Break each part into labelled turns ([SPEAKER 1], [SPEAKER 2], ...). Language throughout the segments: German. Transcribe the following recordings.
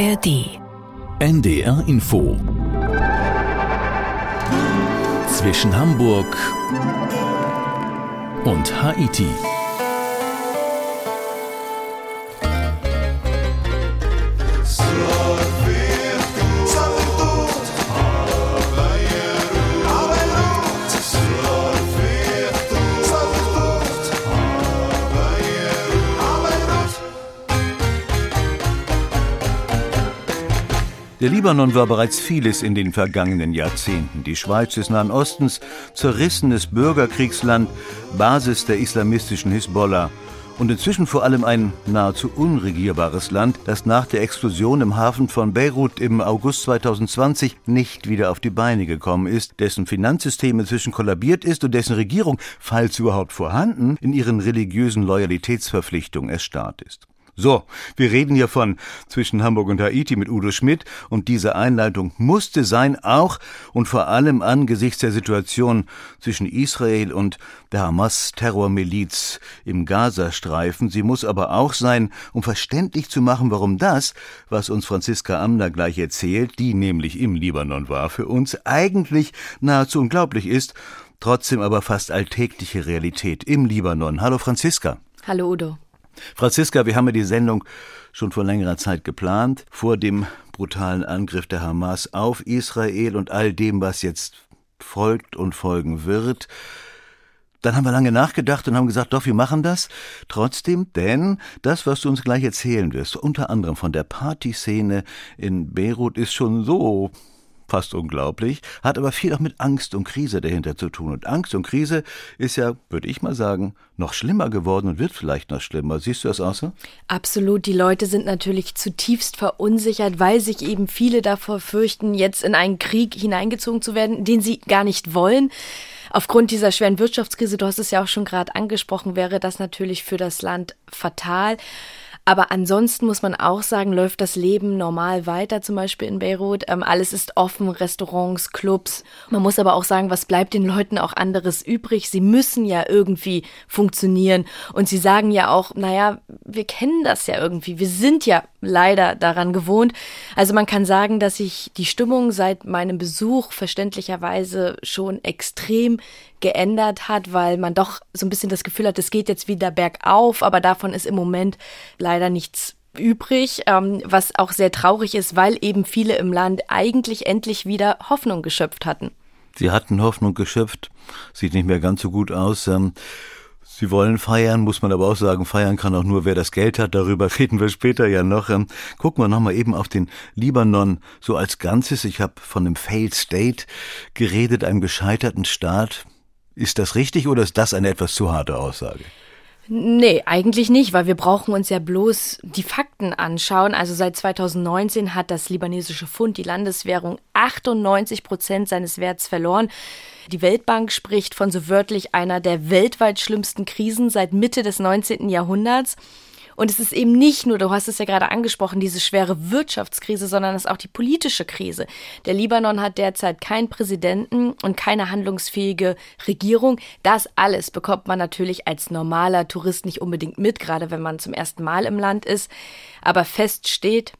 [SPEAKER 1] ARD.
[SPEAKER 2] NDR Info. Zwischen Hamburg und Haiti.
[SPEAKER 3] Der Libanon war bereits vieles in den vergangenen Jahrzehnten. Die Schweiz des Nahen Ostens, zerrissenes Bürgerkriegsland, Basis der islamistischen Hisbollah und inzwischen vor allem ein nahezu unregierbares Land, das nach der Explosion im Hafen von Beirut im August 2020 nicht wieder auf die Beine gekommen ist, dessen Finanzsystem inzwischen kollabiert ist und dessen Regierung, falls überhaupt vorhanden, in ihren religiösen Loyalitätsverpflichtungen erstarrt ist. So, wir reden hier von zwischen Hamburg und Haiti mit Udo Schmidt und diese Einleitung musste sein, auch und vor allem angesichts der Situation zwischen Israel und der Hamas-Terrormiliz im Gazastreifen. Sie muss aber auch sein, um verständlich zu machen, warum das, was uns Franziska Amner gleich erzählt, die nämlich im Libanon war, für uns eigentlich nahezu unglaublich ist, trotzdem aber fast alltägliche Realität im Libanon. Hallo Franziska.
[SPEAKER 4] Hallo Udo.
[SPEAKER 3] Franziska, wir haben ja die Sendung schon vor längerer Zeit geplant, vor dem brutalen Angriff der Hamas auf Israel und all dem, was jetzt folgt und folgen wird. Dann haben wir lange nachgedacht und haben gesagt, doch, wir machen das. Trotzdem, denn das, was du uns gleich erzählen wirst, unter anderem von der Partyszene in Beirut, ist schon so fast unglaublich, hat aber viel auch mit Angst und Krise dahinter zu tun. Und Angst und Krise ist ja, würde ich mal sagen, noch schlimmer geworden und wird vielleicht noch schlimmer. Siehst du das auch so?
[SPEAKER 4] Absolut. Die Leute sind natürlich zutiefst verunsichert, weil sich eben viele davor fürchten, jetzt in einen Krieg hineingezogen zu werden, den sie gar nicht wollen. Aufgrund dieser schweren Wirtschaftskrise, du hast es ja auch schon gerade angesprochen, wäre das natürlich für das Land fatal. Aber ansonsten muss man auch sagen, läuft das Leben normal weiter, zum Beispiel in Beirut. Ähm, alles ist offen, Restaurants, Clubs. Man muss aber auch sagen, was bleibt den Leuten auch anderes übrig? Sie müssen ja irgendwie funktionieren. Und sie sagen ja auch, naja, wir kennen das ja irgendwie. Wir sind ja leider daran gewohnt. Also man kann sagen, dass sich die Stimmung seit meinem Besuch verständlicherweise schon extrem geändert hat, weil man doch so ein bisschen das Gefühl hat, es geht jetzt wieder bergauf, aber davon ist im Moment leider nichts übrig, ähm, was auch sehr traurig ist, weil eben viele im Land eigentlich endlich wieder Hoffnung geschöpft hatten.
[SPEAKER 3] Sie hatten Hoffnung geschöpft, sieht nicht mehr ganz so gut aus. Ähm Sie wollen feiern, muss man aber auch sagen, feiern kann auch nur, wer das Geld hat. Darüber reden wir später ja noch. Ähm, gucken wir nochmal eben auf den Libanon so als Ganzes. Ich habe von einem Failed State geredet, einem gescheiterten Staat. Ist das richtig oder ist das eine etwas zu harte Aussage?
[SPEAKER 4] Nee, eigentlich nicht, weil wir brauchen uns ja bloß die Fakten anschauen. Also seit 2019 hat das libanesische Pfund, die Landeswährung, 98 Prozent seines Werts verloren. Die Weltbank spricht von so wörtlich einer der weltweit schlimmsten Krisen seit Mitte des 19. Jahrhunderts. Und es ist eben nicht nur, du hast es ja gerade angesprochen, diese schwere Wirtschaftskrise, sondern es ist auch die politische Krise. Der Libanon hat derzeit keinen Präsidenten und keine handlungsfähige Regierung. Das alles bekommt man natürlich als normaler Tourist nicht unbedingt mit, gerade wenn man zum ersten Mal im Land ist. Aber fest steht,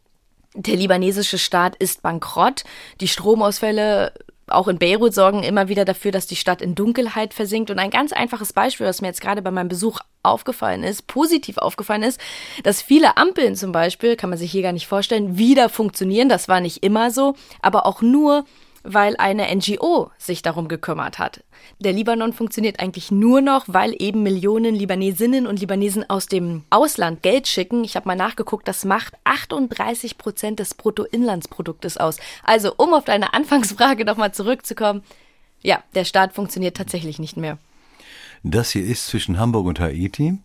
[SPEAKER 4] der libanesische Staat ist bankrott. Die Stromausfälle auch in Beirut sorgen immer wieder dafür, dass die Stadt in Dunkelheit versinkt. Und ein ganz einfaches Beispiel, was mir jetzt gerade bei meinem Besuch aufgefallen ist, positiv aufgefallen ist, dass viele Ampeln zum Beispiel, kann man sich hier gar nicht vorstellen, wieder funktionieren. Das war nicht immer so, aber auch nur, weil eine NGO sich darum gekümmert hat. Der Libanon funktioniert eigentlich nur noch, weil eben Millionen Libanesinnen und Libanesen aus dem Ausland Geld schicken. Ich habe mal nachgeguckt, das macht 38 Prozent des Bruttoinlandsproduktes aus. Also, um auf deine Anfangsfrage nochmal zurückzukommen, ja, der Staat funktioniert tatsächlich nicht mehr.
[SPEAKER 3] Das hier ist zwischen Hamburg und Haiti.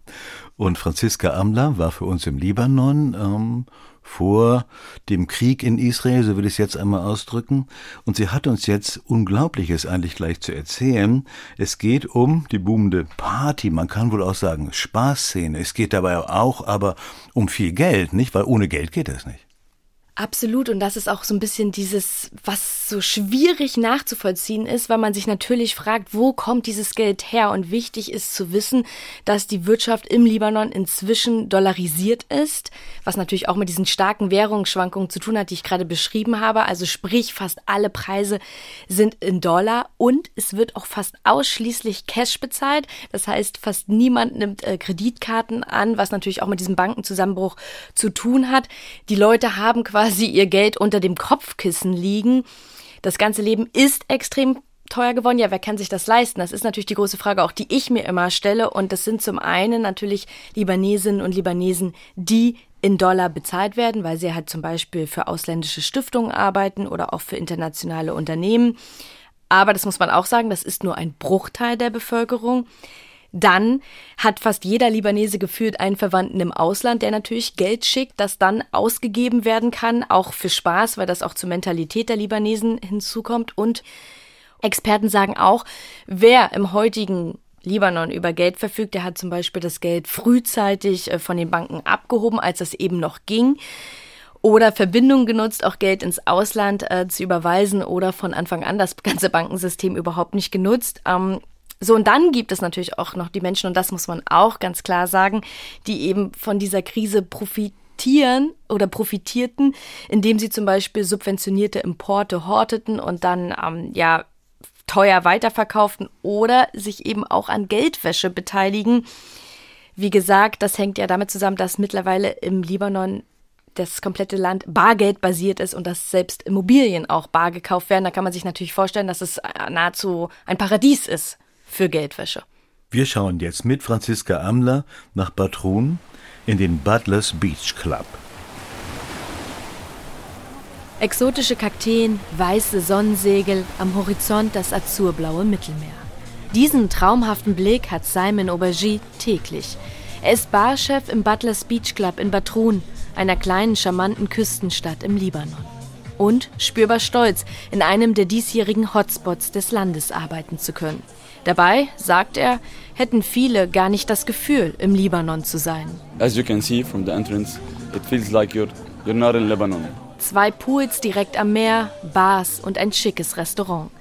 [SPEAKER 3] Und Franziska Amler war für uns im Libanon ähm, vor dem Krieg in Israel, so will ich es jetzt einmal ausdrücken. Und sie hat uns jetzt Unglaubliches eigentlich gleich zu erzählen. Es geht um die boomende Party, man kann wohl auch sagen Spaßszene. Es geht dabei auch aber um viel Geld, nicht? Weil ohne Geld geht das nicht.
[SPEAKER 4] Absolut. Und das ist auch so ein bisschen dieses, was so schwierig nachzuvollziehen ist, weil man sich natürlich fragt, wo kommt dieses Geld her? Und wichtig ist zu wissen, dass die Wirtschaft im Libanon inzwischen dollarisiert ist, was natürlich auch mit diesen starken Währungsschwankungen zu tun hat, die ich gerade beschrieben habe. Also sprich, fast alle Preise sind in Dollar und es wird auch fast ausschließlich Cash bezahlt. Das heißt, fast niemand nimmt äh, Kreditkarten an, was natürlich auch mit diesem Bankenzusammenbruch zu tun hat. Die Leute haben quasi quasi ihr Geld unter dem Kopfkissen liegen. Das ganze Leben ist extrem teuer geworden. Ja, wer kann sich das leisten? Das ist natürlich die große Frage, auch die ich mir immer stelle. Und das sind zum einen natürlich Libanesinnen und Libanesen, die in Dollar bezahlt werden, weil sie halt zum Beispiel für ausländische Stiftungen arbeiten oder auch für internationale Unternehmen. Aber das muss man auch sagen, das ist nur ein Bruchteil der Bevölkerung. Dann hat fast jeder Libanese gefühlt einen Verwandten im Ausland, der natürlich Geld schickt, das dann ausgegeben werden kann, auch für Spaß, weil das auch zur Mentalität der Libanesen hinzukommt. Und Experten sagen auch, wer im heutigen Libanon über Geld verfügt, der hat zum Beispiel das Geld frühzeitig äh, von den Banken abgehoben, als das eben noch ging oder Verbindungen genutzt, auch Geld ins Ausland äh, zu überweisen oder von Anfang an das ganze Bankensystem überhaupt nicht genutzt. Ähm, so, und dann gibt es natürlich auch noch die Menschen, und das muss man auch ganz klar sagen, die eben von dieser Krise profitieren oder profitierten, indem sie zum Beispiel subventionierte Importe horteten und dann ähm, ja teuer weiterverkauften oder sich eben auch an Geldwäsche beteiligen. Wie gesagt, das hängt ja damit zusammen, dass mittlerweile im Libanon das komplette Land bargeldbasiert ist und dass selbst Immobilien auch bar gekauft werden. Da kann man sich natürlich vorstellen, dass es nahezu ein Paradies ist für Geldwäsche.
[SPEAKER 3] Wir schauen jetzt mit Franziska Amler nach Batrun in den Butlers Beach Club.
[SPEAKER 4] Exotische Kakteen, weiße Sonnensegel, am Horizont das azurblaue Mittelmeer. Diesen traumhaften Blick hat Simon Aubergy täglich. Er ist Barchef im Butlers Beach Club in Batrun, einer kleinen, charmanten Küstenstadt im Libanon. Und spürbar stolz, in einem der diesjährigen Hotspots des Landes arbeiten zu können. Dabei, sagt er, hätten viele gar nicht das Gefühl, im Libanon zu sein.
[SPEAKER 1] As you can see from the entrance, it feels like you're, you're not in Lebanon.
[SPEAKER 4] Zwei Pools direkt am Meer, Bars und ein schickes Restaurant.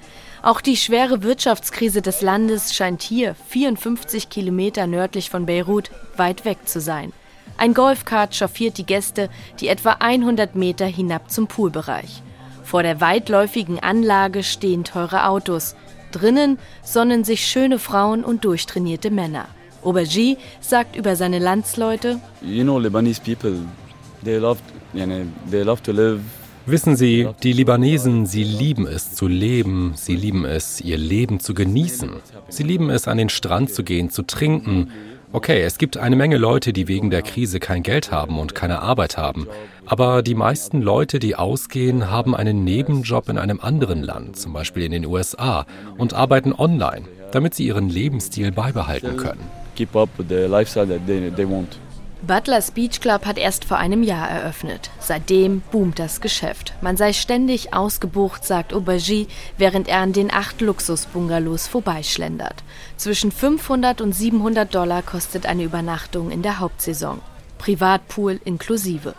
[SPEAKER 4] Auch die schwere Wirtschaftskrise des Landes scheint hier, 54 Kilometer nördlich von Beirut, weit weg zu sein. Ein Golfkart chauffiert die Gäste, die etwa 100 Meter hinab zum Poolbereich. Vor der weitläufigen Anlage stehen teure Autos, Drinnen sonnen sich schöne Frauen und durchtrainierte Männer. Aubergy sagt über seine Landsleute:
[SPEAKER 1] You know, Lebanese people, they love, they love to live
[SPEAKER 5] Wissen Sie, die Libanesen, sie lieben es zu leben, sie lieben es, ihr Leben zu genießen. Sie lieben es, an den Strand zu gehen, zu trinken, Okay, es gibt eine Menge Leute, die wegen der Krise kein Geld haben und keine Arbeit haben. Aber die meisten Leute, die ausgehen, haben einen Nebenjob in einem anderen Land, zum Beispiel in den USA, und arbeiten online, damit sie ihren Lebensstil beibehalten können.
[SPEAKER 4] Butlers Beach Club hat erst vor einem Jahr eröffnet. Seitdem boomt das Geschäft. Man sei ständig ausgebucht, sagt Aubergy, während er an den acht Luxusbungalows vorbeischlendert. Zwischen 500 und 700 Dollar kostet eine Übernachtung in der Hauptsaison. Privatpool inklusive.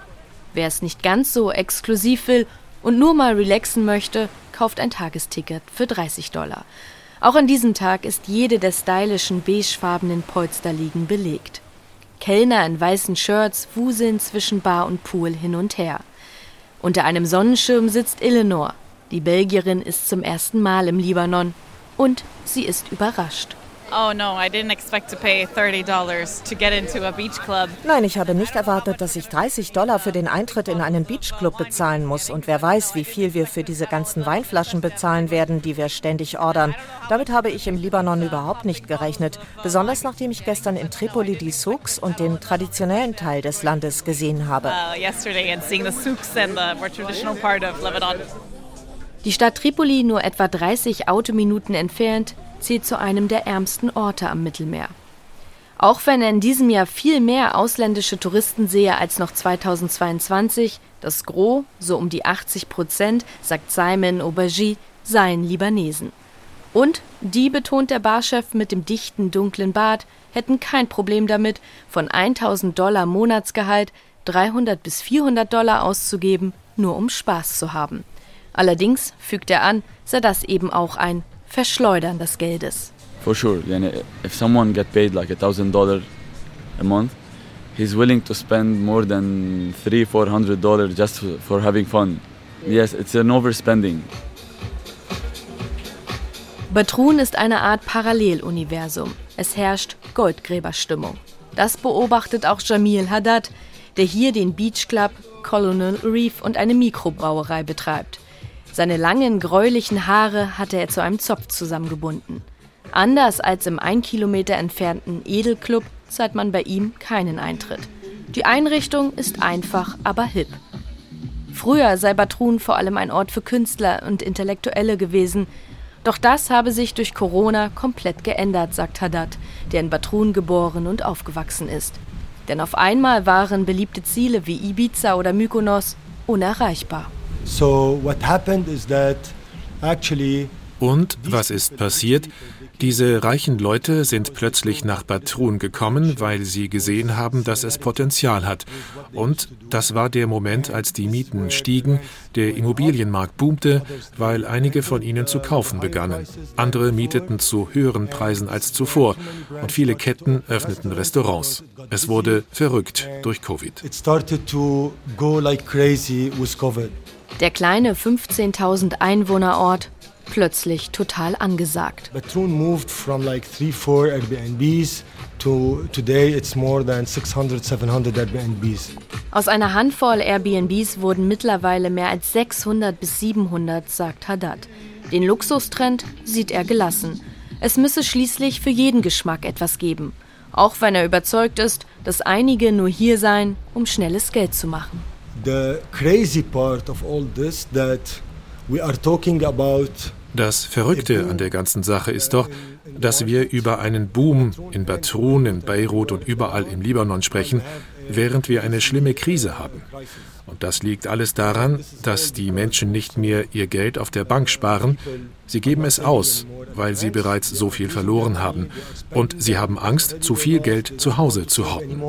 [SPEAKER 4] Wer es nicht ganz so exklusiv will und nur mal relaxen möchte, kauft ein Tagesticket für 30 Dollar. Auch an diesem Tag ist jede der stylischen beigefarbenen Polsterliegen belegt. Kellner in weißen Shirts wuseln zwischen Bar und Pool hin und her. Unter einem Sonnenschirm sitzt Eleanor. Die Belgierin ist zum ersten Mal im Libanon und sie ist überrascht.
[SPEAKER 6] Oh no, I didn't expect to pay $30 to get into a beach club.
[SPEAKER 7] Nein, ich habe nicht erwartet, dass ich 30 Dollar für den Eintritt in einen Beachclub bezahlen muss. Und wer weiß, wie viel wir für diese ganzen Weinflaschen bezahlen werden, die wir ständig ordern. Damit habe ich im Libanon überhaupt nicht gerechnet. Besonders nachdem ich gestern in Tripoli die Souks und den traditionellen Teil des Landes gesehen habe.
[SPEAKER 6] Uh, yesterday and seeing the souks and the more traditional part of Lebanon.
[SPEAKER 4] Die Stadt Tripoli, nur etwa 30 Autominuten entfernt, zählt zu einem der ärmsten Orte am Mittelmeer. Auch wenn er in diesem Jahr viel mehr ausländische Touristen sehe als noch 2022, das Gros, so um die 80 Prozent, sagt Simon Aubergy, seien Libanesen. Und die, betont der Barchef mit dem dichten, dunklen Bart, hätten kein Problem damit, von 1000 Dollar Monatsgehalt 300 bis 400 Dollar auszugeben nur um Spaß zu haben. Allerdings, fügt er an, sei das eben auch ein Verschleudern des Geldes.
[SPEAKER 1] For sure, yani, if someone get paid like a thousand dollar a month, he's willing to spend more than three, four hundred dollars just for having fun. Yes, it's an overspending.
[SPEAKER 4] Batrun ist eine Art Paralleluniversum. Es herrscht Goldgräberstimmung. Das beobachtet auch Jamil Haddad, der hier den Beach Club, Colonel Reef und eine Mikrobrauerei betreibt. Seine langen, gräulichen Haare hatte er zu einem Zopf zusammengebunden. Anders als im ein Kilometer entfernten Edelclub zahlt man bei ihm keinen Eintritt. Die Einrichtung ist einfach, aber hip. Früher sei Batrun vor allem ein Ort für Künstler und Intellektuelle gewesen. Doch das habe sich durch Corona komplett geändert, sagt Haddad, der in Batrun geboren und aufgewachsen ist. Denn auf einmal waren beliebte Ziele wie Ibiza oder Mykonos unerreichbar.
[SPEAKER 8] So what happened is that actually
[SPEAKER 9] und was ist passiert? Diese reichen Leute sind plötzlich nach Batrun gekommen, weil sie gesehen haben, dass es Potenzial hat. Und das war der Moment, als die Mieten stiegen, der Immobilienmarkt boomte, weil einige von ihnen zu kaufen begannen. Andere mieteten zu höheren Preisen als zuvor und viele Ketten öffneten Restaurants. Es wurde verrückt durch Covid.
[SPEAKER 4] Der kleine 15.000 Einwohnerort plötzlich total angesagt.
[SPEAKER 8] Batroun moved from like three, four Airbnbs to today it's more than 600, 700 Airbnbs.
[SPEAKER 4] Aus einer Handvoll Airbnbs wurden mittlerweile mehr als 600 bis 700, sagt Haddad. Den Luxustrend sieht er gelassen. Es müsse schließlich für jeden Geschmack etwas geben. Auch wenn er überzeugt ist, dass einige nur hier seien, um schnelles Geld zu machen.
[SPEAKER 9] Das Verrückte an der ganzen Sache ist doch, dass wir über einen Boom in Batroun, in Beirut und überall im Libanon sprechen, während wir eine schlimme Krise haben. Und das liegt alles daran, dass die Menschen nicht mehr ihr Geld auf der Bank sparen, sie geben es aus, weil sie bereits so viel verloren haben. Und sie haben Angst, zu viel Geld zu Hause zu horten.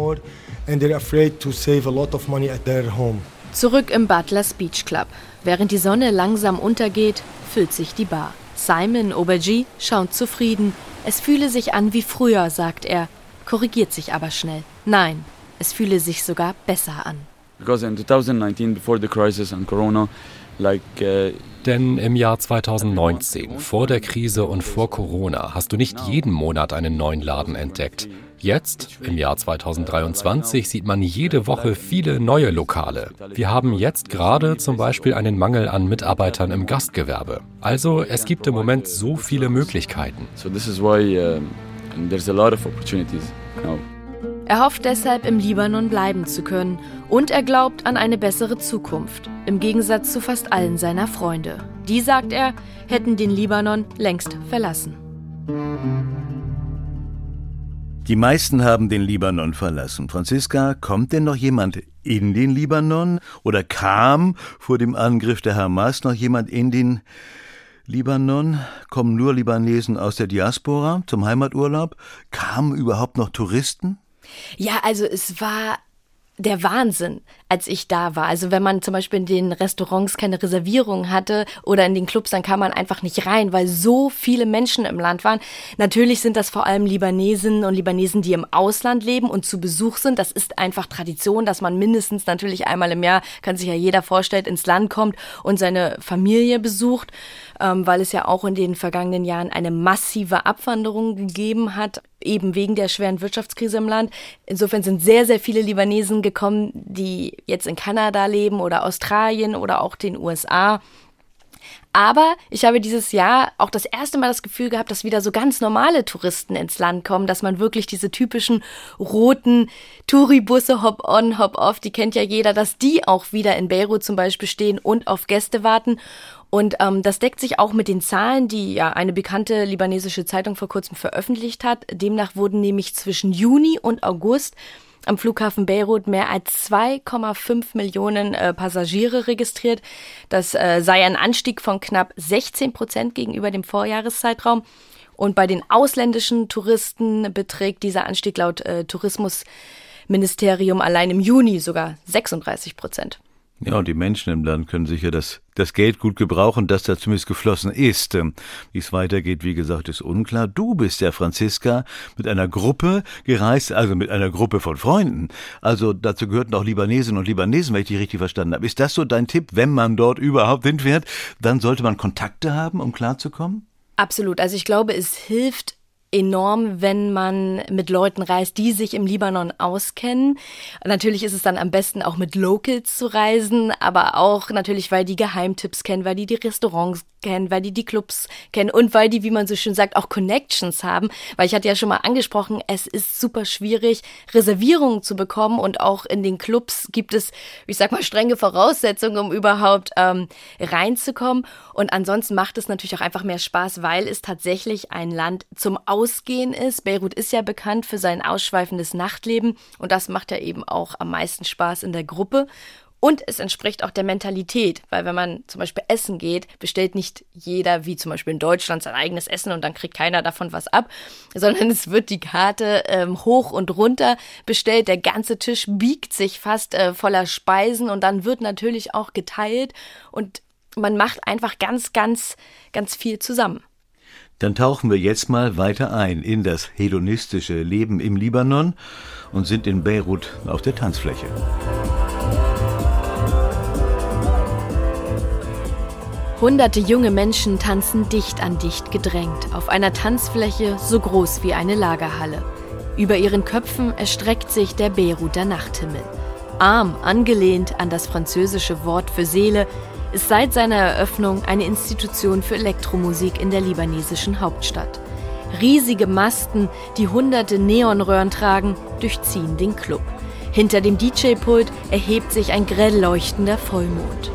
[SPEAKER 4] Zurück im Butlers Beach Club. Während die Sonne langsam untergeht, füllt sich die Bar. Simon Aubergy schaut zufrieden. Es fühle sich an wie früher, sagt er, korrigiert sich aber schnell. Nein, es fühle sich sogar besser an.
[SPEAKER 1] Because in 2019, before the crisis and Corona, like uh,
[SPEAKER 5] denn im Jahr 2019, vor der Krise und vor Corona, hast du nicht jeden Monat einen neuen Laden entdeckt. Jetzt, im Jahr 2023, sieht man jede Woche viele neue Lokale. Wir haben jetzt gerade zum Beispiel einen Mangel an Mitarbeitern im Gastgewerbe. Also es gibt im Moment so viele Möglichkeiten.
[SPEAKER 4] Er hofft deshalb, im Libanon bleiben zu können und er glaubt an eine bessere Zukunft, im Gegensatz zu fast allen seiner Freunde. Die, sagt er, hätten den Libanon längst verlassen.
[SPEAKER 3] Die meisten haben den Libanon verlassen. Franziska, kommt denn noch jemand in den Libanon? Oder kam vor dem Angriff der Hamas noch jemand in den Libanon? Kommen nur Libanesen aus der Diaspora zum Heimaturlaub? Kamen überhaupt noch Touristen?
[SPEAKER 4] Ja, also es war der Wahnsinn, als ich da war. Also wenn man zum Beispiel in den Restaurants keine Reservierung hatte oder in den Clubs, dann kam man einfach nicht rein, weil so viele Menschen im Land waren. Natürlich sind das vor allem Libanesen und Libanesen, die im Ausland leben und zu Besuch sind. Das ist einfach Tradition, dass man mindestens natürlich einmal im Jahr, kann sich ja jeder vorstellen, ins Land kommt und seine Familie besucht, ähm, weil es ja auch in den vergangenen Jahren eine massive Abwanderung gegeben hat eben wegen der schweren Wirtschaftskrise im Land. Insofern sind sehr, sehr viele Libanesen gekommen, die jetzt in Kanada leben oder Australien oder auch den USA. Aber ich habe dieses Jahr auch das erste Mal das Gefühl gehabt, dass wieder so ganz normale Touristen ins Land kommen, dass man wirklich diese typischen roten Touribusse Hop-on, Hop-off, die kennt ja jeder, dass die auch wieder in Beirut zum Beispiel stehen und auf Gäste warten. Und ähm, das deckt sich auch mit den Zahlen, die ja eine bekannte libanesische Zeitung vor kurzem veröffentlicht hat. Demnach wurden nämlich zwischen Juni und August am Flughafen Beirut mehr als 2,5 Millionen äh, Passagiere registriert. Das äh, sei ein Anstieg von knapp 16 Prozent gegenüber dem Vorjahreszeitraum. Und bei den ausländischen Touristen beträgt dieser Anstieg laut äh, Tourismusministerium allein im Juni sogar 36 Prozent.
[SPEAKER 3] Ja, und die Menschen im Land können sicher das, das Geld gut gebrauchen, das da zumindest geflossen ist. Ähm, wie es weitergeht, wie gesagt, ist unklar. Du bist ja, Franziska, mit einer Gruppe gereist, also mit einer Gruppe von Freunden. Also dazu gehörten auch Libanesen und Libanesen, wenn ich dich richtig verstanden habe. Ist das so dein Tipp, wenn man dort überhaupt hinfährt? Dann sollte man Kontakte haben, um klarzukommen?
[SPEAKER 4] Absolut. Also ich glaube, es hilft enorm, wenn man mit Leuten reist, die sich im Libanon auskennen. Natürlich ist es dann am besten auch mit Locals zu reisen, aber auch natürlich, weil die Geheimtipps kennen, weil die die Restaurants kennen, weil die die Clubs kennen und weil die, wie man so schön sagt, auch Connections haben. Weil ich hatte ja schon mal angesprochen, es ist super schwierig, Reservierungen zu bekommen und auch in den Clubs gibt es, ich sag mal, strenge Voraussetzungen, um überhaupt ähm, reinzukommen. Und ansonsten macht es natürlich auch einfach mehr Spaß, weil es tatsächlich ein Land zum Ausgehen ist. Beirut ist ja bekannt für sein ausschweifendes Nachtleben und das macht ja eben auch am meisten Spaß in der Gruppe. Und es entspricht auch der Mentalität, weil wenn man zum Beispiel essen geht, bestellt nicht jeder, wie zum Beispiel in Deutschland, sein eigenes Essen und dann kriegt keiner davon was ab, sondern es wird die Karte ähm, hoch und runter bestellt. Der ganze Tisch biegt sich fast äh, voller Speisen und dann wird natürlich auch geteilt und man macht einfach ganz, ganz, ganz viel zusammen.
[SPEAKER 3] Dann tauchen wir jetzt mal weiter ein in das hedonistische Leben im Libanon und sind in Beirut auf der Tanzfläche.
[SPEAKER 4] Hunderte junge Menschen tanzen dicht an dicht gedrängt auf einer Tanzfläche so groß wie eine Lagerhalle. Über ihren Köpfen erstreckt sich der Beiruter Nachthimmel. Arm angelehnt an das französische Wort für Seele, ist seit seiner Eröffnung eine Institution für Elektromusik in der libanesischen Hauptstadt. Riesige Masten, die hunderte Neonröhren tragen, durchziehen den Club. Hinter dem DJ-Pult erhebt sich ein grell leuchtender Vollmond.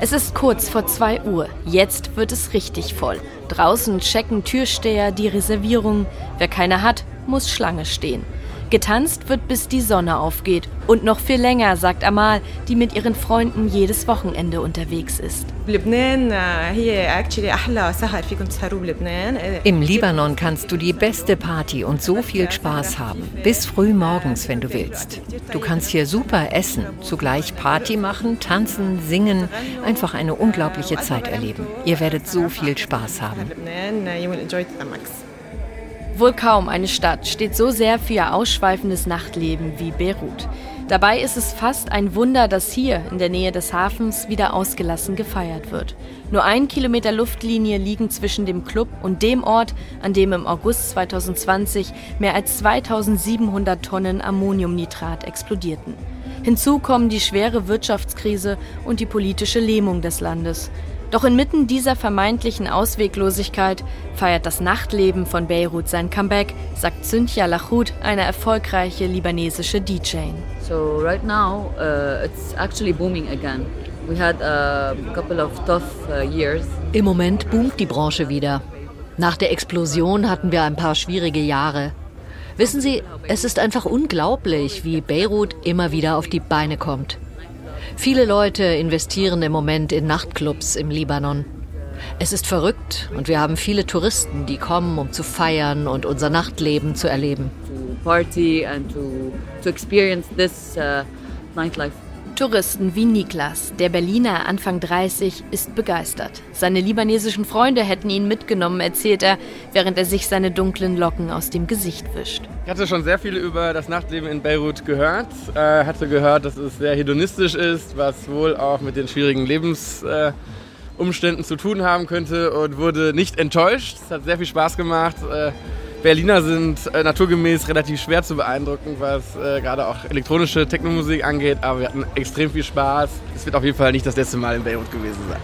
[SPEAKER 4] Es ist kurz vor 2 Uhr. Jetzt wird es richtig voll. Draußen checken Türsteher die Reservierung. Wer keine hat, muss Schlange stehen. Getanzt wird bis die Sonne aufgeht. Und noch viel länger, sagt Amal, die mit ihren Freunden jedes Wochenende unterwegs ist.
[SPEAKER 10] Im Libanon kannst du die beste Party und so viel Spaß haben. Bis früh morgens, wenn du willst. Du kannst hier super essen, zugleich Party machen, tanzen, singen, einfach eine unglaubliche Zeit erleben. Ihr werdet so viel Spaß haben.
[SPEAKER 4] Wohl kaum eine Stadt steht so sehr für ihr ausschweifendes Nachtleben wie Beirut. Dabei ist es fast ein Wunder, dass hier in der Nähe des Hafens wieder ausgelassen gefeiert wird. Nur ein Kilometer Luftlinie liegen zwischen dem Club und dem Ort, an dem im August 2020 mehr als 2700 Tonnen Ammoniumnitrat explodierten. Hinzu kommen die schwere Wirtschaftskrise und die politische Lähmung des Landes. Doch inmitten dieser vermeintlichen Ausweglosigkeit feiert das Nachtleben von Beirut sein Comeback, sagt Cynthia Lachoud, eine erfolgreiche libanesische DJ.
[SPEAKER 11] So right now uh, it's actually booming again. We had a couple of tough uh, years.
[SPEAKER 12] Im Moment boomt die Branche wieder. Nach der Explosion hatten wir ein paar schwierige Jahre. Wissen Sie, es ist einfach unglaublich, wie Beirut immer wieder auf die Beine kommt. Viele Leute investieren im Moment in Nachtclubs im Libanon. Es ist verrückt und wir haben viele Touristen, die kommen, um zu feiern und unser Nachtleben zu erleben.
[SPEAKER 11] To party and to, to experience this uh, nightlife.
[SPEAKER 4] Touristen wie Niklas, der Berliner Anfang 30, ist begeistert. Seine libanesischen Freunde hätten ihn mitgenommen, erzählt er, während er sich seine dunklen Locken aus dem Gesicht wischt.
[SPEAKER 13] Ich hatte schon sehr viel über das Nachtleben in Beirut gehört. Äh, hatte gehört, dass es sehr hedonistisch ist, was wohl auch mit den schwierigen Lebensumständen äh, zu tun haben könnte und wurde nicht enttäuscht. Es hat sehr viel Spaß gemacht. Äh, Berliner sind äh, naturgemäß relativ schwer zu beeindrucken, was äh, gerade auch elektronische Technomusik angeht, aber wir hatten extrem viel Spaß. Es wird auf jeden Fall nicht das letzte Mal in Beirut gewesen sein.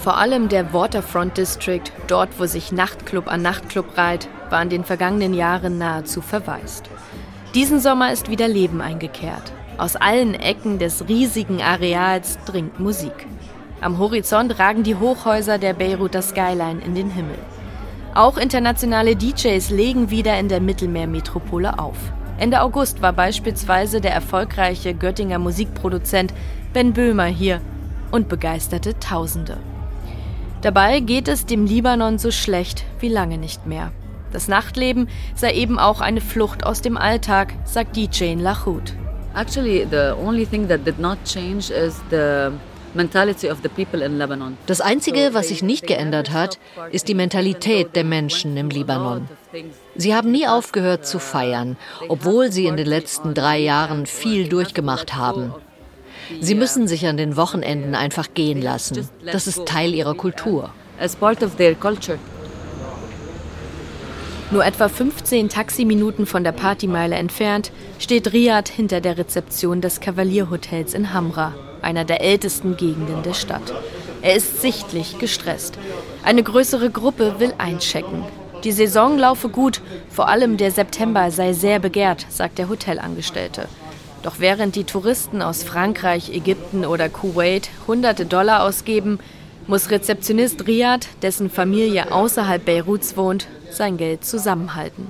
[SPEAKER 4] Vor allem der Waterfront District, dort wo sich Nachtclub an Nachtclub reiht, war in den vergangenen Jahren nahezu verwaist. Diesen Sommer ist wieder Leben eingekehrt. Aus allen Ecken des riesigen Areals dringt Musik. Am Horizont ragen die Hochhäuser der Beiruter Skyline in den Himmel. Auch internationale DJs legen wieder in der Mittelmeermetropole auf. Ende August war beispielsweise der erfolgreiche Göttinger Musikproduzent Ben Böhmer hier und begeisterte Tausende. Dabei geht es dem Libanon so schlecht wie lange nicht mehr. Das Nachtleben sei eben auch eine Flucht aus dem Alltag, sagt DJ Lachoud.
[SPEAKER 11] Actually, the only thing that did not change is the
[SPEAKER 12] das Einzige, was sich nicht geändert hat, ist die Mentalität der Menschen im Libanon. Sie haben nie aufgehört zu feiern, obwohl sie in den letzten drei Jahren viel durchgemacht haben. Sie müssen sich an den Wochenenden einfach gehen lassen. Das ist Teil ihrer Kultur.
[SPEAKER 4] Nur etwa 15 Taximinuten von der Partymeile entfernt steht Riyad hinter der Rezeption des Kavalierhotels in Hamra einer der ältesten Gegenden der Stadt. Er ist sichtlich gestresst. Eine größere Gruppe will einchecken. Die Saison laufe gut, vor allem der September sei sehr begehrt, sagt der Hotelangestellte. Doch während die Touristen aus Frankreich, Ägypten oder Kuwait hunderte Dollar ausgeben, muss Rezeptionist Riyad, dessen Familie außerhalb Beiruts wohnt, sein Geld zusammenhalten.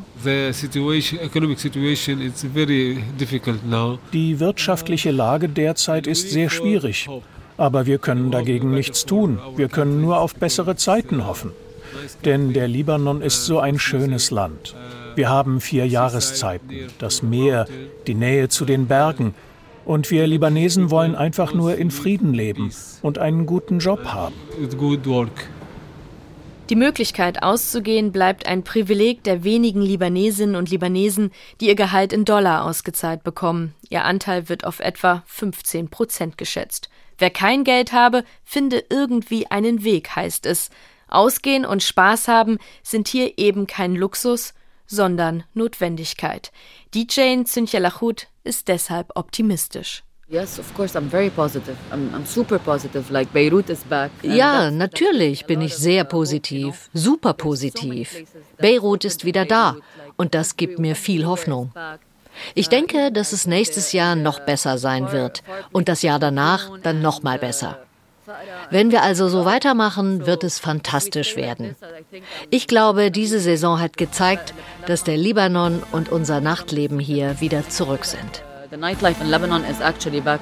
[SPEAKER 14] Die wirtschaftliche Lage derzeit ist sehr schwierig. Aber wir können dagegen nichts tun. Wir können nur auf bessere Zeiten hoffen. Denn der Libanon ist so ein schönes Land. Wir haben vier Jahreszeiten, das Meer, die Nähe zu den Bergen, und wir Libanesen wollen einfach nur in Frieden leben und einen guten Job haben.
[SPEAKER 4] Die Möglichkeit auszugehen bleibt ein Privileg der wenigen Libanesinnen und Libanesen, die ihr Gehalt in Dollar ausgezahlt bekommen. Ihr Anteil wird auf etwa 15 Prozent geschätzt. Wer kein Geld habe, finde irgendwie einen Weg, heißt es. Ausgehen und Spaß haben sind hier eben kein Luxus, sondern Notwendigkeit. DJ Cynthia Lachut ist deshalb optimistisch.
[SPEAKER 12] Ja, natürlich bin ich sehr positiv, super positiv. Beirut ist wieder da und das gibt mir viel Hoffnung. Ich denke, dass es nächstes Jahr noch besser sein wird und das Jahr danach dann noch mal besser. Wenn wir also so weitermachen, wird es fantastisch werden. Ich glaube, diese Saison hat gezeigt, dass der Libanon und unser Nachtleben hier wieder zurück sind. The nightlife in Lebanon is actually back.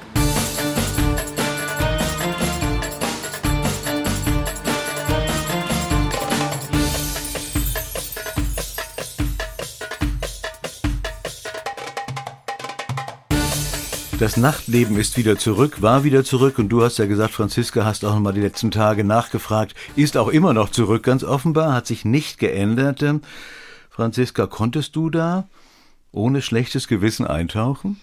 [SPEAKER 3] Das Nachtleben ist wieder zurück, war wieder zurück und du hast ja gesagt, Franziska, hast auch noch mal die letzten Tage nachgefragt, ist auch immer noch zurück, ganz offenbar, hat sich nicht geändert. Franziska, konntest du da ohne schlechtes Gewissen eintauchen?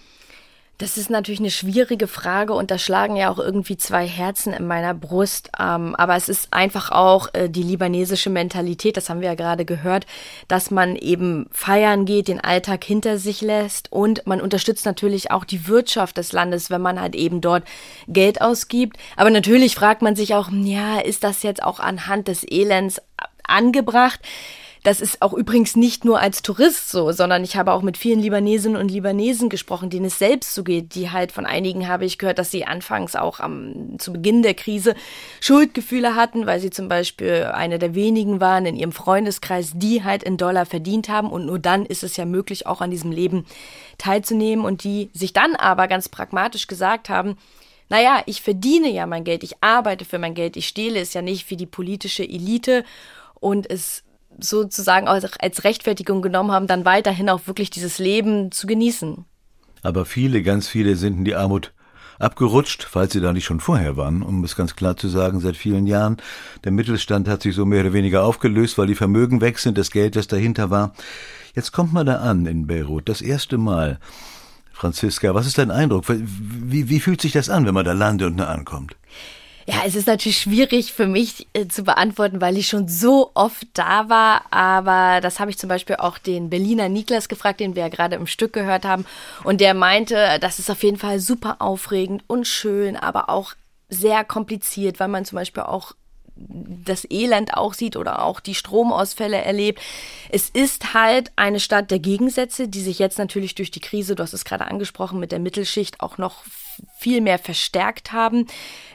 [SPEAKER 4] Das ist natürlich eine schwierige Frage und da schlagen ja auch irgendwie zwei Herzen in meiner Brust. Ähm, aber es ist einfach auch äh, die libanesische Mentalität, das haben wir ja gerade gehört, dass man eben feiern geht, den Alltag hinter sich lässt und man unterstützt natürlich auch die Wirtschaft des Landes, wenn man halt eben dort Geld ausgibt. Aber natürlich fragt man sich auch, ja, ist das jetzt auch anhand des Elends angebracht? Das ist auch übrigens nicht nur als Tourist so, sondern ich habe auch mit vielen Libanesinnen und Libanesen gesprochen, denen es selbst so geht. Die halt von einigen habe ich gehört, dass sie anfangs auch am, zu Beginn der Krise Schuldgefühle hatten, weil sie zum Beispiel eine der wenigen waren in ihrem Freundeskreis, die halt in Dollar verdient haben. Und nur dann ist es ja möglich, auch an diesem Leben teilzunehmen und die sich dann aber ganz pragmatisch gesagt haben, naja, ich verdiene ja mein Geld, ich arbeite für mein Geld, ich stehle es ja nicht wie die politische Elite und es sozusagen auch als Rechtfertigung genommen haben, dann weiterhin auch wirklich dieses Leben zu genießen.
[SPEAKER 3] Aber viele, ganz viele sind in die Armut abgerutscht, falls sie da nicht schon vorher waren, um es ganz klar zu sagen, seit vielen Jahren. Der Mittelstand hat sich so mehr oder weniger aufgelöst, weil die Vermögen weg sind, das Geld, das dahinter war. Jetzt kommt man da an in Beirut, das erste Mal. Franziska, was ist dein Eindruck? Wie, wie fühlt sich das an, wenn man da landet und da ankommt?
[SPEAKER 4] Ja, es ist natürlich schwierig für mich äh, zu beantworten, weil ich schon so oft da war. Aber das habe ich zum Beispiel auch den Berliner Niklas gefragt, den wir ja gerade im Stück gehört haben. Und der meinte, das ist auf jeden Fall super aufregend und schön, aber auch sehr kompliziert, weil man zum Beispiel auch das Elend auch sieht oder auch die Stromausfälle erlebt. Es ist halt eine Stadt der Gegensätze, die sich jetzt natürlich durch die Krise, du hast es gerade angesprochen, mit der Mittelschicht auch noch viel mehr verstärkt haben.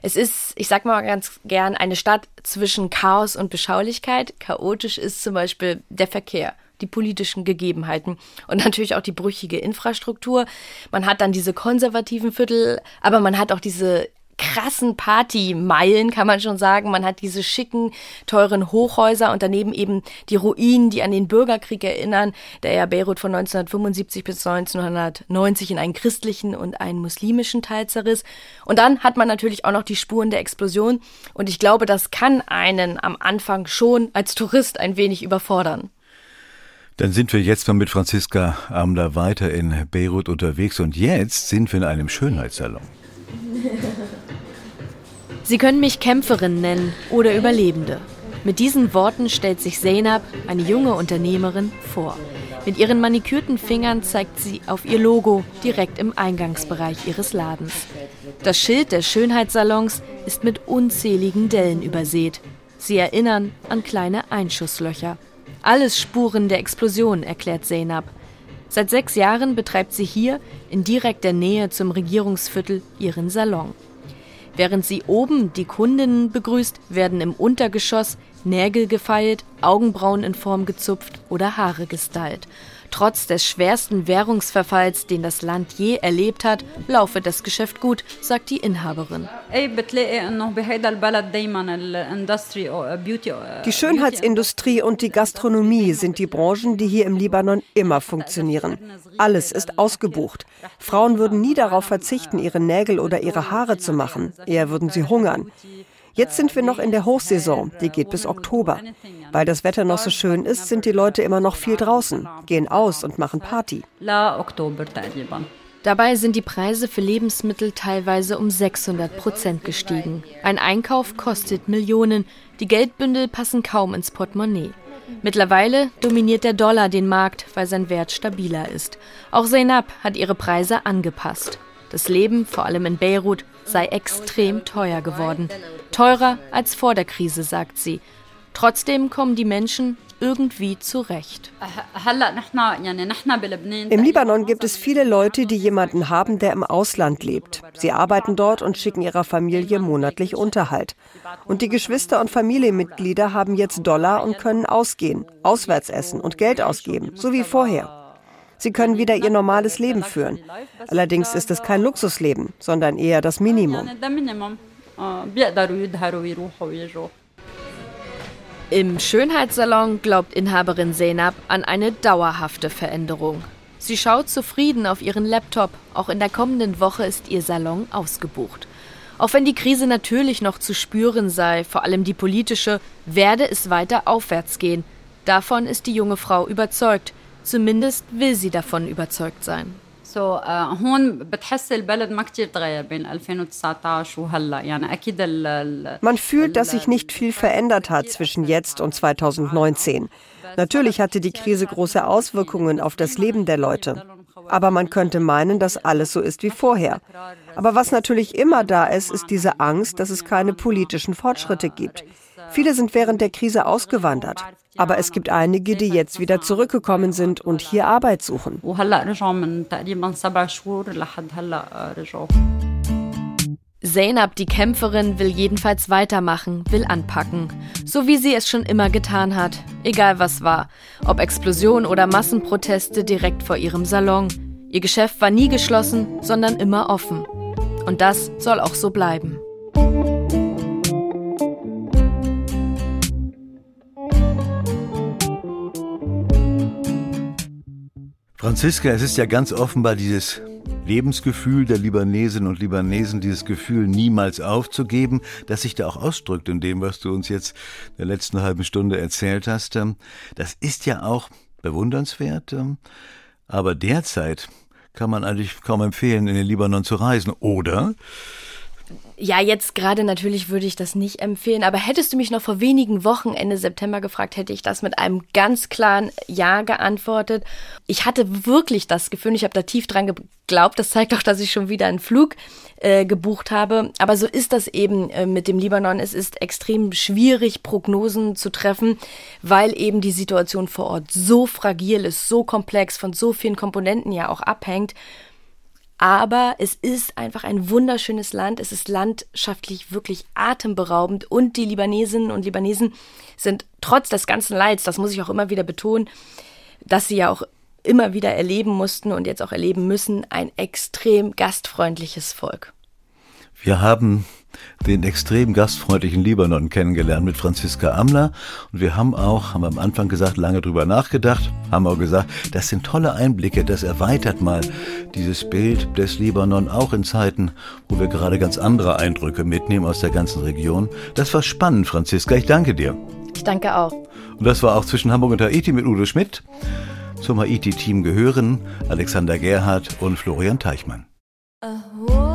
[SPEAKER 4] Es ist, ich sag mal ganz gern, eine Stadt zwischen Chaos und Beschaulichkeit. Chaotisch ist zum Beispiel der Verkehr die politischen Gegebenheiten und natürlich auch die brüchige Infrastruktur. Man hat dann diese konservativen Viertel, aber man hat auch diese krassen Partymeilen, kann man schon sagen. Man hat diese schicken, teuren Hochhäuser und daneben eben die Ruinen, die an den Bürgerkrieg erinnern, der ja Beirut von 1975 bis 1990 in einen christlichen und einen muslimischen Teil zerriss. Und dann hat man natürlich auch noch die Spuren der Explosion. Und ich glaube, das kann einen am Anfang schon als Tourist ein wenig überfordern.
[SPEAKER 3] Dann sind wir jetzt mal mit Franziska Amler weiter in Beirut unterwegs und jetzt sind wir in einem Schönheitssalon.
[SPEAKER 4] Sie können mich Kämpferin nennen oder Überlebende. Mit diesen Worten stellt sich Zeynab, eine junge Unternehmerin, vor. Mit ihren manikürten Fingern zeigt sie auf ihr Logo direkt im Eingangsbereich ihres Ladens. Das Schild des Schönheitssalons ist mit unzähligen Dellen übersät. Sie erinnern an kleine Einschusslöcher. Alles Spuren der Explosion, erklärt Zeynab. Seit sechs Jahren betreibt sie hier, in direkter Nähe zum Regierungsviertel, ihren Salon. Während sie oben die Kundinnen begrüßt, werden im Untergeschoss Nägel gefeilt, Augenbrauen in Form gezupft oder Haare gestylt. Trotz des schwersten Währungsverfalls, den das Land je erlebt hat, laufe das Geschäft gut, sagt die Inhaberin.
[SPEAKER 15] Die Schönheitsindustrie und die Gastronomie sind die Branchen, die hier im Libanon immer funktionieren. Alles ist ausgebucht. Frauen würden nie darauf verzichten, ihre Nägel oder ihre Haare zu machen. Eher würden sie hungern. Jetzt sind wir noch in der Hochsaison, die geht bis Oktober. Weil das Wetter noch so schön ist, sind die Leute immer noch viel draußen, gehen aus und machen Party.
[SPEAKER 4] Dabei sind die Preise für Lebensmittel teilweise um 600 Prozent gestiegen. Ein Einkauf kostet Millionen, die Geldbündel passen kaum ins Portemonnaie. Mittlerweile dominiert der Dollar den Markt, weil sein Wert stabiler ist. Auch Zainab hat ihre Preise angepasst. Das Leben, vor allem in Beirut, sei extrem teuer geworden. Teurer als vor der Krise, sagt sie. Trotzdem kommen die Menschen irgendwie zurecht.
[SPEAKER 15] Im Libanon gibt es viele Leute, die jemanden haben, der im Ausland lebt. Sie arbeiten dort und schicken ihrer Familie monatlich Unterhalt. Und die Geschwister und Familienmitglieder haben jetzt Dollar und können ausgehen, auswärts essen und Geld ausgeben, so wie vorher. Sie können wieder ihr normales Leben führen. Allerdings ist es kein Luxusleben, sondern eher das Minimum.
[SPEAKER 4] Im Schönheitssalon glaubt Inhaberin Zeynab an eine dauerhafte Veränderung. Sie schaut zufrieden auf ihren Laptop. Auch in der kommenden Woche ist ihr Salon ausgebucht. Auch wenn die Krise natürlich noch zu spüren sei, vor allem die politische, werde es weiter aufwärts gehen. Davon ist die junge Frau überzeugt. Zumindest will sie davon überzeugt sein.
[SPEAKER 15] So, هون بتحس البلد ما كتير تغير بين 2019 وهلا يعني اكيد Man fühlt, dass sich nicht viel verändert hat zwischen jetzt und 2019. Natürlich hatte die Krise große Auswirkungen auf das Leben der Leute. Aber man könnte meinen, dass alles so ist wie vorher. Aber was natürlich immer da ist, ist diese Angst, dass es keine politischen Fortschritte gibt. Viele sind während der Krise ausgewandert. Aber es gibt einige, die jetzt wieder zurückgekommen sind und hier Arbeit suchen.
[SPEAKER 4] Zainab, die Kämpferin, will jedenfalls weitermachen, will anpacken. So wie sie es schon immer getan hat. Egal was war. Ob Explosion oder Massenproteste direkt vor ihrem Salon. Ihr Geschäft war nie geschlossen, sondern immer offen. Und das soll auch so bleiben.
[SPEAKER 3] Franziska, es ist ja ganz offenbar dieses Lebensgefühl der Libanesinnen und Libanesen, dieses Gefühl niemals aufzugeben, das sich da auch ausdrückt in dem, was du uns jetzt in der letzten halben Stunde erzählt hast. Ähm, das ist ja auch bewundernswert, ähm, aber derzeit kann man eigentlich kaum empfehlen, in den Libanon zu reisen, oder?
[SPEAKER 4] Ja, jetzt gerade natürlich würde ich das nicht empfehlen, aber hättest du mich noch vor wenigen Wochen Ende September gefragt, hätte ich das mit einem ganz klaren Ja geantwortet. Ich hatte wirklich das Gefühl, ich habe da tief dran geglaubt, das zeigt auch, dass ich schon wieder einen Flug äh, gebucht habe. Aber so ist das eben äh, mit dem Libanon. Es ist extrem schwierig, Prognosen zu treffen, weil eben die Situation vor Ort so fragil ist, so komplex, von so vielen Komponenten ja auch abhängt. Aber es ist einfach ein wunderschönes Land. Es ist landschaftlich wirklich atemberaubend. Und die Libanesinnen und Libanesen sind trotz des ganzen Leids, das muss ich auch immer wieder betonen, dass sie ja auch immer wieder erleben mussten und jetzt auch erleben müssen, ein extrem gastfreundliches Volk.
[SPEAKER 3] Wir haben den extrem gastfreundlichen Libanon kennengelernt mit Franziska Amler. Und wir haben auch, haben wir am Anfang gesagt, lange drüber nachgedacht, haben auch gesagt, das sind tolle Einblicke, das erweitert mal dieses Bild des Libanon auch in Zeiten, wo wir gerade ganz andere Eindrücke mitnehmen aus der ganzen Region. Das war spannend, Franziska. Ich danke dir.
[SPEAKER 4] Ich danke auch.
[SPEAKER 3] Und das war auch zwischen Hamburg und Haiti mit Udo Schmidt. Zum Haiti-Team gehören Alexander Gerhardt und Florian Teichmann.
[SPEAKER 2] Ein